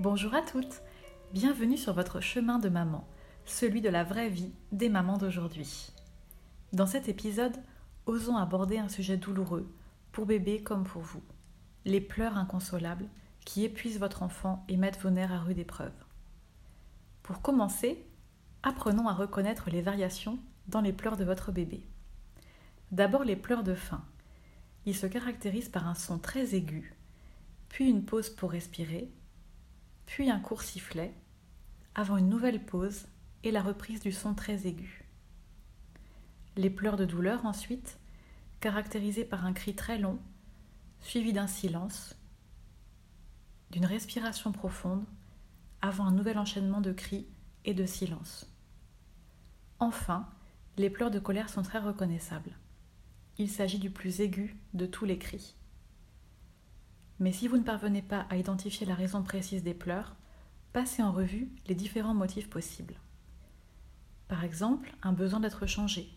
Bonjour à toutes, bienvenue sur votre chemin de maman, celui de la vraie vie des mamans d'aujourd'hui. Dans cet épisode, osons aborder un sujet douloureux, pour bébé comme pour vous, les pleurs inconsolables qui épuisent votre enfant et mettent vos nerfs à rude épreuve. Pour commencer, apprenons à reconnaître les variations dans les pleurs de votre bébé. D'abord les pleurs de faim. Ils se caractérisent par un son très aigu, puis une pause pour respirer, puis un court sifflet, avant une nouvelle pause et la reprise du son très aigu. Les pleurs de douleur ensuite, caractérisés par un cri très long, suivi d'un silence, d'une respiration profonde, avant un nouvel enchaînement de cris et de silence. Enfin, les pleurs de colère sont très reconnaissables. Il s'agit du plus aigu de tous les cris. Mais si vous ne parvenez pas à identifier la raison précise des pleurs, passez en revue les différents motifs possibles. Par exemple, un besoin d'être changé.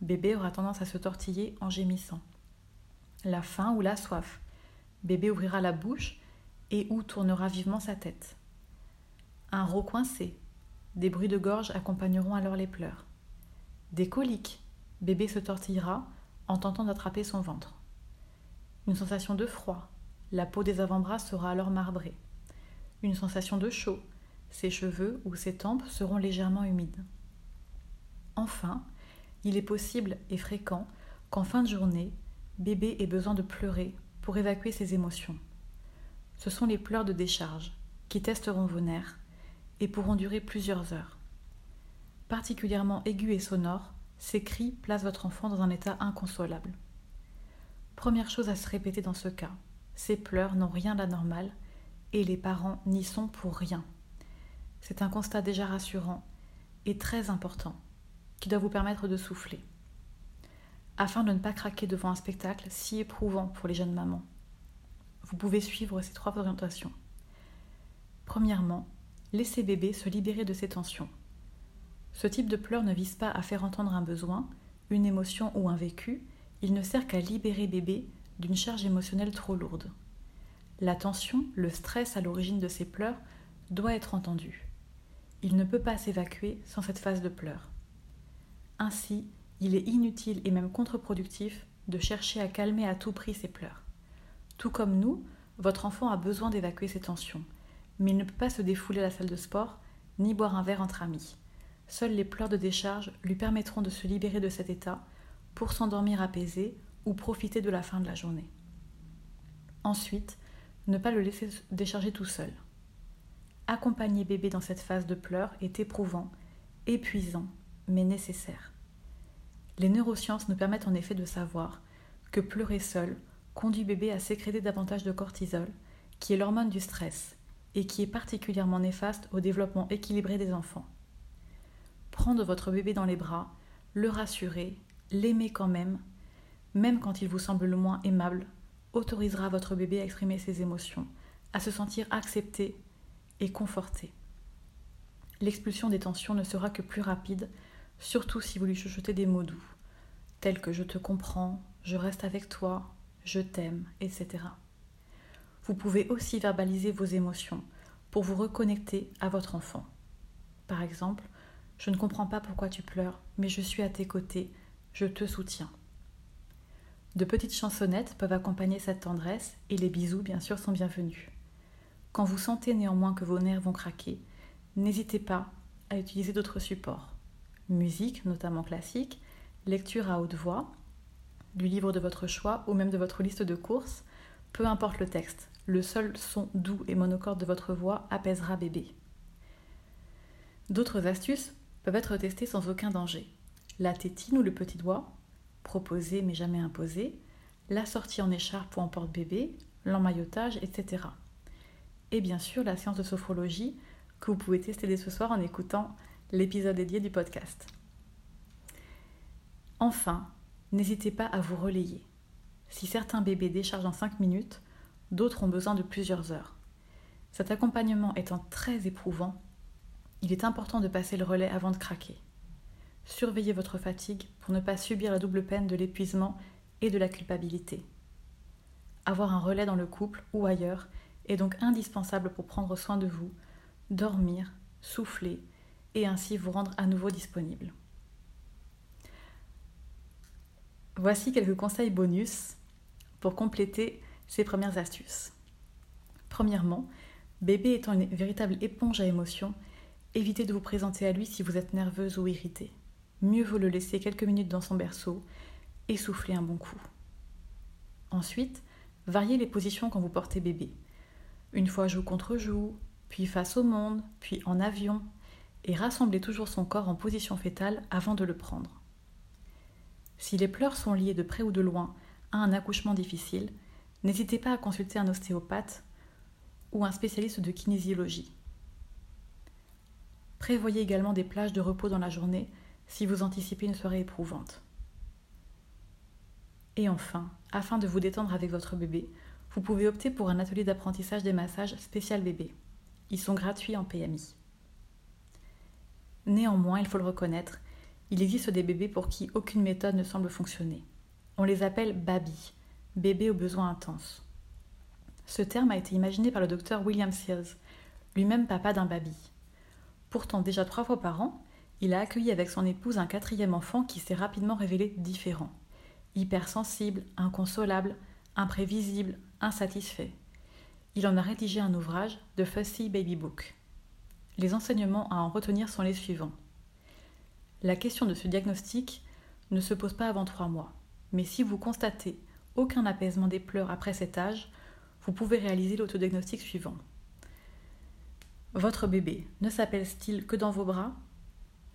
Bébé aura tendance à se tortiller en gémissant. La faim ou la soif. Bébé ouvrira la bouche et ou tournera vivement sa tête. Un rot coincé. Des bruits de gorge accompagneront alors les pleurs. Des coliques. Bébé se tortillera en tentant d'attraper son ventre. Une sensation de froid. La peau des avant-bras sera alors marbrée. Une sensation de chaud. Ses cheveux ou ses tempes seront légèrement humides. Enfin, il est possible et fréquent qu'en fin de journée, bébé ait besoin de pleurer pour évacuer ses émotions. Ce sont les pleurs de décharge qui testeront vos nerfs et pourront durer plusieurs heures. Particulièrement aigus et sonores, ces cris placent votre enfant dans un état inconsolable. Première chose à se répéter dans ce cas, ces pleurs n'ont rien d'anormal et les parents n'y sont pour rien. C'est un constat déjà rassurant et très important qui doit vous permettre de souffler, afin de ne pas craquer devant un spectacle si éprouvant pour les jeunes mamans. Vous pouvez suivre ces trois orientations. Premièrement, laissez bébé se libérer de ses tensions. Ce type de pleurs ne vise pas à faire entendre un besoin, une émotion ou un vécu, il ne sert qu'à libérer bébé d'une charge émotionnelle trop lourde. La tension, le stress à l'origine de ces pleurs doit être entendu. Il ne peut pas s'évacuer sans cette phase de pleurs. Ainsi, il est inutile et même contre-productif de chercher à calmer à tout prix ses pleurs. Tout comme nous, votre enfant a besoin d'évacuer ses tensions, mais il ne peut pas se défouler à la salle de sport ni boire un verre entre amis. Seules les pleurs de décharge lui permettront de se libérer de cet état pour s'endormir apaisé ou profiter de la fin de la journée. Ensuite, ne pas le laisser décharger tout seul. Accompagner bébé dans cette phase de pleurs est éprouvant, épuisant, mais nécessaire. Les neurosciences nous permettent en effet de savoir que pleurer seul conduit bébé à sécréter davantage de cortisol, qui est l'hormone du stress, et qui est particulièrement néfaste au développement équilibré des enfants. Prendre votre bébé dans les bras, le rassurer, l'aimer quand même, même quand il vous semble le moins aimable, autorisera votre bébé à exprimer ses émotions, à se sentir accepté et conforté. L'expulsion des tensions ne sera que plus rapide, surtout si vous lui chuchotez des mots doux, tels que je te comprends, je reste avec toi, je t'aime, etc. Vous pouvez aussi verbaliser vos émotions pour vous reconnecter à votre enfant. Par exemple, je ne comprends pas pourquoi tu pleures, mais je suis à tes côtés, je te soutiens. De petites chansonnettes peuvent accompagner cette tendresse et les bisous, bien sûr, sont bienvenus. Quand vous sentez néanmoins que vos nerfs vont craquer, n'hésitez pas à utiliser d'autres supports. Musique, notamment classique, lecture à haute voix, du livre de votre choix ou même de votre liste de courses, peu importe le texte, le seul son doux et monocorde de votre voix apaisera bébé. D'autres astuces peuvent être testées sans aucun danger. La tétine ou le petit doigt, proposé mais jamais imposé, la sortie en écharpe ou en porte-bébé, l'emmaillotage, etc. Et bien sûr la séance de sophrologie que vous pouvez tester dès ce soir en écoutant l'épisode dédié du podcast. Enfin, n'hésitez pas à vous relayer. Si certains bébés déchargent en 5 minutes, d'autres ont besoin de plusieurs heures. Cet accompagnement étant très éprouvant, il est important de passer le relais avant de craquer. Surveillez votre fatigue pour ne pas subir la double peine de l'épuisement et de la culpabilité. Avoir un relais dans le couple ou ailleurs est donc indispensable pour prendre soin de vous, dormir, souffler et ainsi vous rendre à nouveau disponible. Voici quelques conseils bonus pour compléter ces premières astuces. Premièrement, bébé étant une véritable éponge à émotions, évitez de vous présenter à lui si vous êtes nerveuse ou irritée. Mieux vaut le laisser quelques minutes dans son berceau et souffler un bon coup. Ensuite, variez les positions quand vous portez bébé. Une fois joue contre joue, puis face au monde, puis en avion, et rassemblez toujours son corps en position fétale avant de le prendre. Si les pleurs sont liées de près ou de loin à un accouchement difficile, n'hésitez pas à consulter un ostéopathe ou un spécialiste de kinésiologie. Prévoyez également des plages de repos dans la journée si vous anticipez une soirée éprouvante. Et enfin, afin de vous détendre avec votre bébé, vous pouvez opter pour un atelier d'apprentissage des massages spécial bébé. Ils sont gratuits en PMI. Néanmoins, il faut le reconnaître, il existe des bébés pour qui aucune méthode ne semble fonctionner. On les appelle baby, bébés aux besoins intenses. Ce terme a été imaginé par le docteur William Sears, lui-même papa d'un baby. Pourtant, déjà trois fois par an, il a accueilli avec son épouse un quatrième enfant qui s'est rapidement révélé différent. Hypersensible, inconsolable, imprévisible, insatisfait. Il en a rédigé un ouvrage, The Fussy Baby Book. Les enseignements à en retenir sont les suivants. La question de ce diagnostic ne se pose pas avant trois mois, mais si vous constatez aucun apaisement des pleurs après cet âge, vous pouvez réaliser l'autodiagnostic suivant. Votre bébé ne s'apaise-t-il que dans vos bras?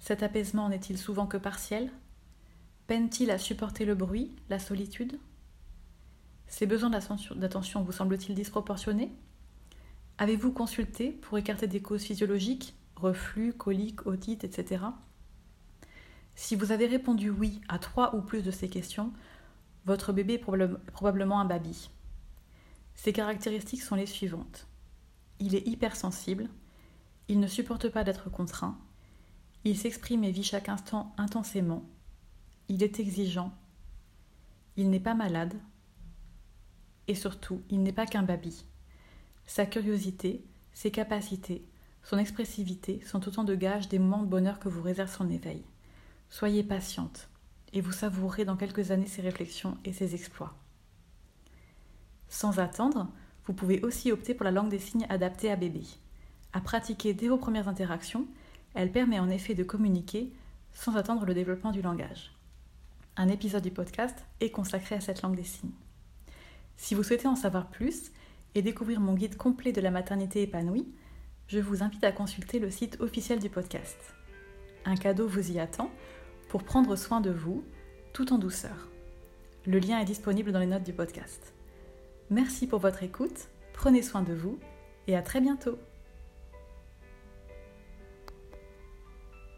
Cet apaisement n'est-il souvent que partiel? Peine-t-il à supporter le bruit, la solitude? Ses besoins d'attention vous semblent-ils disproportionnés? Avez-vous consulté pour écarter des causes physiologiques, reflux, coliques, otite, etc. Si vous avez répondu oui à trois ou plus de ces questions, votre bébé est probablement un baby. Ses caractéristiques sont les suivantes. Il est hypersensible, il ne supporte pas d'être contraint, il s'exprime et vit chaque instant intensément, il est exigeant, il n'est pas malade, et surtout, il n'est pas qu'un baby. Sa curiosité, ses capacités, son expressivité sont autant de gages des moments de bonheur que vous réserve son éveil. Soyez patiente, et vous savourez dans quelques années ses réflexions et ses exploits. Sans attendre, vous pouvez aussi opter pour la langue des signes adaptée à bébé. À pratiquer dès vos premières interactions, elle permet en effet de communiquer sans attendre le développement du langage. Un épisode du podcast est consacré à cette langue des signes. Si vous souhaitez en savoir plus et découvrir mon guide complet de la maternité épanouie, je vous invite à consulter le site officiel du podcast. Un cadeau vous y attend pour prendre soin de vous tout en douceur. Le lien est disponible dans les notes du podcast. Merci pour votre écoute, prenez soin de vous et à très bientôt